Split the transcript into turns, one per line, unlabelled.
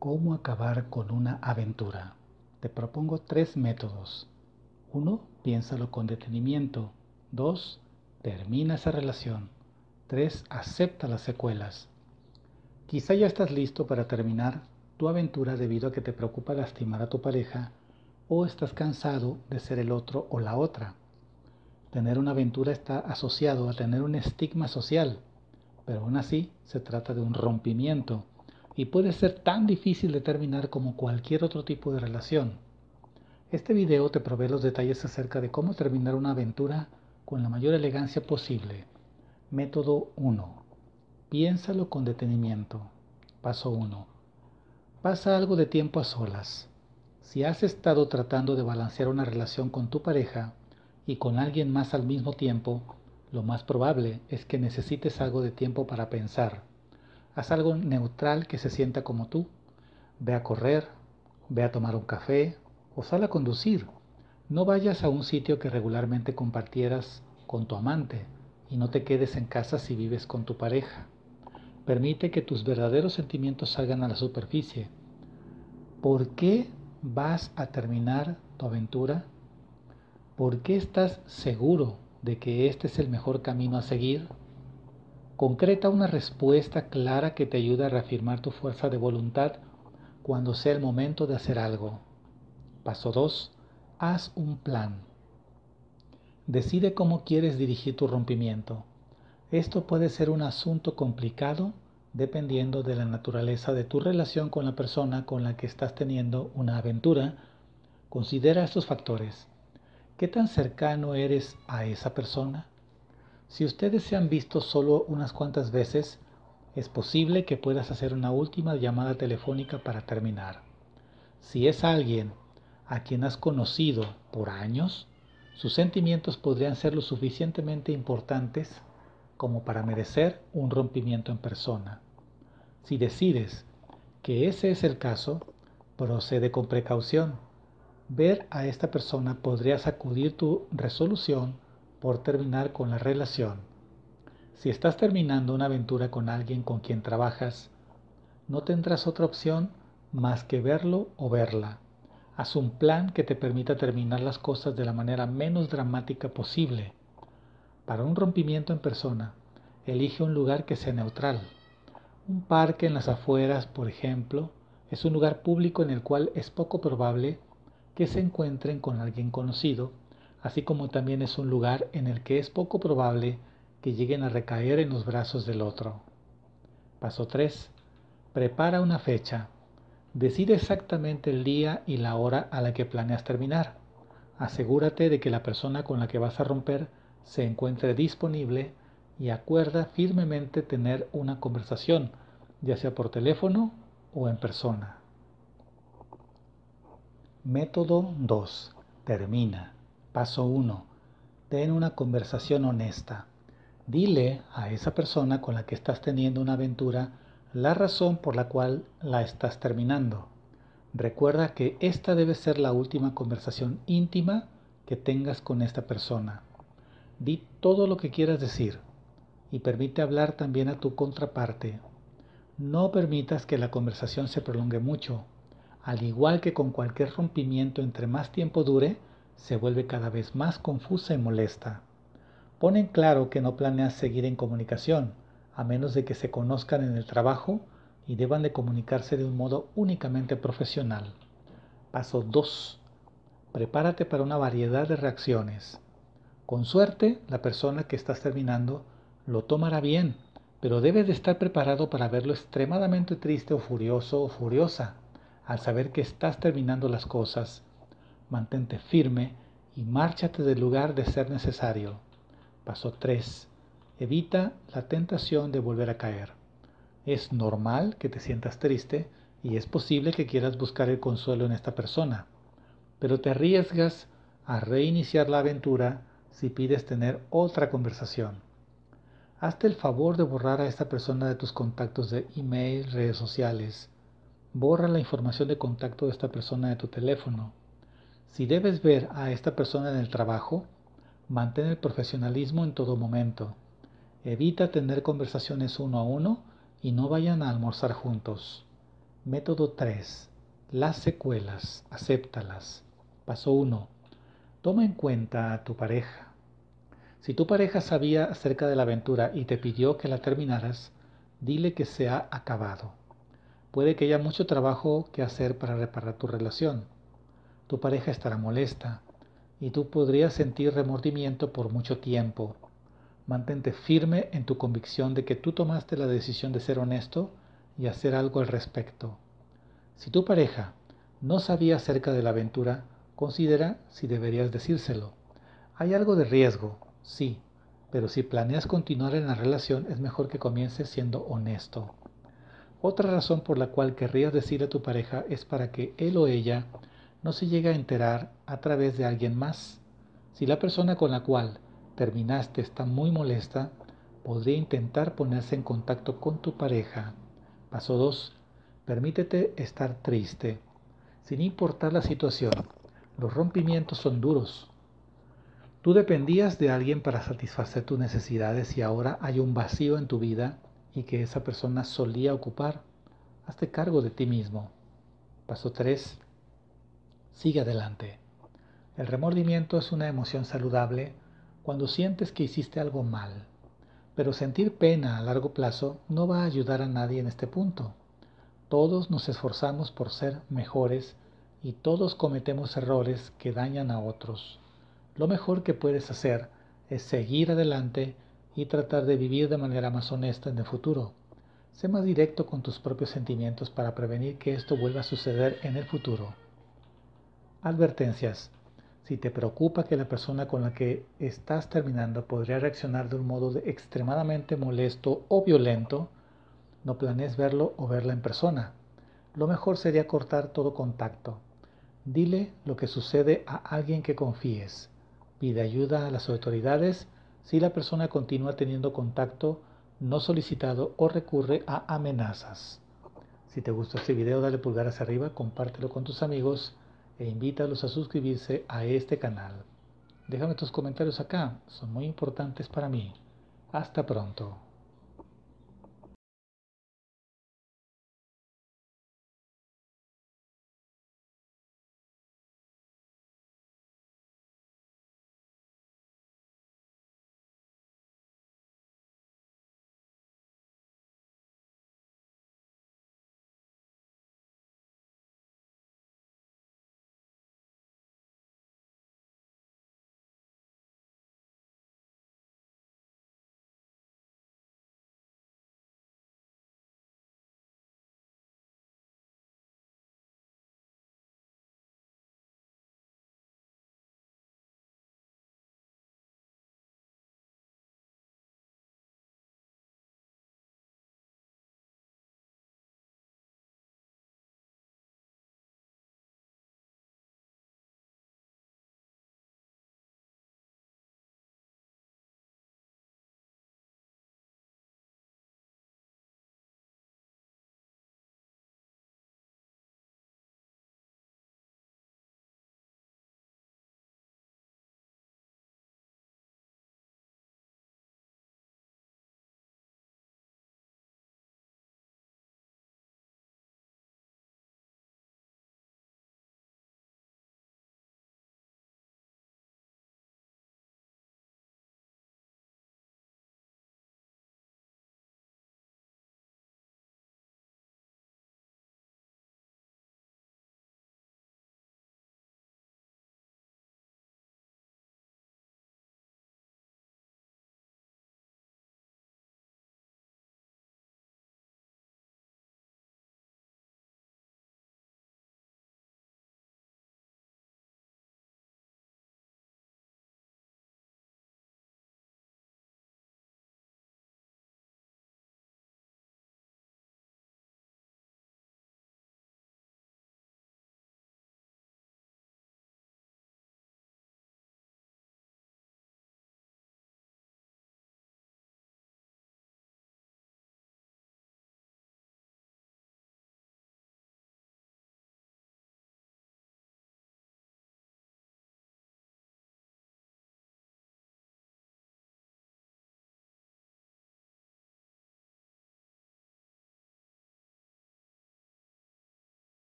¿Cómo acabar con una aventura? Te propongo tres métodos. Uno, piénsalo con detenimiento. Dos, termina esa relación. Tres, acepta las secuelas. Quizá ya estás listo para terminar tu aventura debido a que te preocupa lastimar a tu pareja o estás cansado de ser el otro o la otra. Tener una aventura está asociado a tener un estigma social, pero aún así se trata de un rompimiento y puede ser tan difícil de terminar como cualquier otro tipo de relación. Este video te provee los detalles acerca de cómo terminar una aventura con la mayor elegancia posible. Método 1. Piénsalo con detenimiento. Paso 1. Pasa algo de tiempo a solas. Si has estado tratando de balancear una relación con tu pareja y con alguien más al mismo tiempo, lo más probable es que necesites algo de tiempo para pensar. Haz algo neutral que se sienta como tú. Ve a correr, ve a tomar un café o sal a conducir. No vayas a un sitio que regularmente compartieras con tu amante y no te quedes en casa si vives con tu pareja. Permite que tus verdaderos sentimientos salgan a la superficie. ¿Por qué vas a terminar tu aventura? ¿Por qué estás seguro de que este es el mejor camino a seguir? Concreta una respuesta clara que te ayude a reafirmar tu fuerza de voluntad cuando sea el momento de hacer algo. Paso 2. Haz un plan. Decide cómo quieres dirigir tu rompimiento. Esto puede ser un asunto complicado dependiendo de la naturaleza de tu relación con la persona con la que estás teniendo una aventura. Considera estos factores. ¿Qué tan cercano eres a esa persona? Si ustedes se han visto solo unas cuantas veces, es posible que puedas hacer una última llamada telefónica para terminar. Si es alguien a quien has conocido por años, sus sentimientos podrían ser lo suficientemente importantes como para merecer un rompimiento en persona. Si decides que ese es el caso, procede con precaución. Ver a esta persona podría sacudir tu resolución por terminar con la relación. Si estás terminando una aventura con alguien con quien trabajas, no tendrás otra opción más que verlo o verla Haz un plan que te permita terminar las cosas de la manera menos dramática posible. Para un rompimiento en persona, elige un lugar que sea neutral. Un parque en las afueras, por ejemplo, es un lugar público en el cual es poco probable que se encuentren con alguien conocido, así como también es un lugar en el que es poco probable que lleguen a recaer en los brazos del otro. Paso 3. Prepara una fecha. Decide exactamente el día y la hora a la que planeas terminar. Asegúrate de que la persona con la que vas a romper se encuentre disponible y acuerda firmemente tener una conversación, ya sea por teléfono o en persona. Método 2. Termina. Paso 1. Ten una conversación honesta. Dile a esa persona con la que estás teniendo una aventura la razón por la cual la estás terminando. Recuerda que esta debe ser la última conversación íntima que tengas con esta persona. Di todo lo que quieras decir y permite hablar también a tu contraparte. No permitas que la conversación se prolongue mucho. Al igual que con cualquier rompimiento entre más tiempo dure, se vuelve cada vez más confusa y molesta. Pon en claro que no planeas seguir en comunicación, a menos de que se conozcan en el trabajo y deban de comunicarse de un modo únicamente profesional. Paso 2. Prepárate para una variedad de reacciones. Con suerte, la persona que estás terminando lo tomará bien, pero debes de estar preparado para verlo extremadamente triste o furioso o furiosa al saber que estás terminando las cosas. Mantente firme y márchate del lugar de ser necesario. Paso 3. Evita la tentación de volver a caer. Es normal que te sientas triste y es posible que quieras buscar el consuelo en esta persona, pero te arriesgas a reiniciar la aventura si pides tener otra conversación. Hazte el favor de borrar a esta persona de tus contactos de email, redes sociales. Borra la información de contacto de esta persona de tu teléfono. Si debes ver a esta persona en el trabajo, mantén el profesionalismo en todo momento. Evita tener conversaciones uno a uno y no vayan a almorzar juntos. Método 3. Las secuelas, acéptalas. Paso 1. Toma en cuenta a tu pareja. Si tu pareja sabía acerca de la aventura y te pidió que la terminaras, dile que se ha acabado. Puede que haya mucho trabajo que hacer para reparar tu relación. Tu pareja estará molesta y tú podrías sentir remordimiento por mucho tiempo. Mantente firme en tu convicción de que tú tomaste la decisión de ser honesto y hacer algo al respecto. Si tu pareja no sabía acerca de la aventura, considera si deberías decírselo. Hay algo de riesgo, sí, pero si planeas continuar en la relación es mejor que comiences siendo honesto. Otra razón por la cual querrías decirle a tu pareja es para que él o ella no se llegue a enterar a través de alguien más. Si la persona con la cual terminaste está muy molesta, podría intentar ponerse en contacto con tu pareja. Paso 2. Permítete estar triste. Sin importar la situación, los rompimientos son duros. Tú dependías de alguien para satisfacer tus necesidades y ahora hay un vacío en tu vida y que esa persona solía ocupar, hazte cargo de ti mismo. Paso 3. Sigue adelante. El remordimiento es una emoción saludable cuando sientes que hiciste algo mal, pero sentir pena a largo plazo no va a ayudar a nadie en este punto. Todos nos esforzamos por ser mejores y todos cometemos errores que dañan a otros. Lo mejor que puedes hacer es seguir adelante y tratar de vivir de manera más honesta en el futuro. Sé más directo con tus propios sentimientos para prevenir que esto vuelva a suceder en el futuro. Advertencias. Si te preocupa que la persona con la que estás terminando podría reaccionar de un modo extremadamente molesto o violento, no planees verlo o verla en persona. Lo mejor sería cortar todo contacto. Dile lo que sucede a alguien que confíes. Pide ayuda a las autoridades si la persona continúa teniendo contacto no solicitado o recurre a amenazas. Si te gustó este video dale pulgar hacia arriba, compártelo con tus amigos e invítalos a suscribirse a este canal. Déjame tus comentarios acá, son muy importantes para mí. Hasta pronto.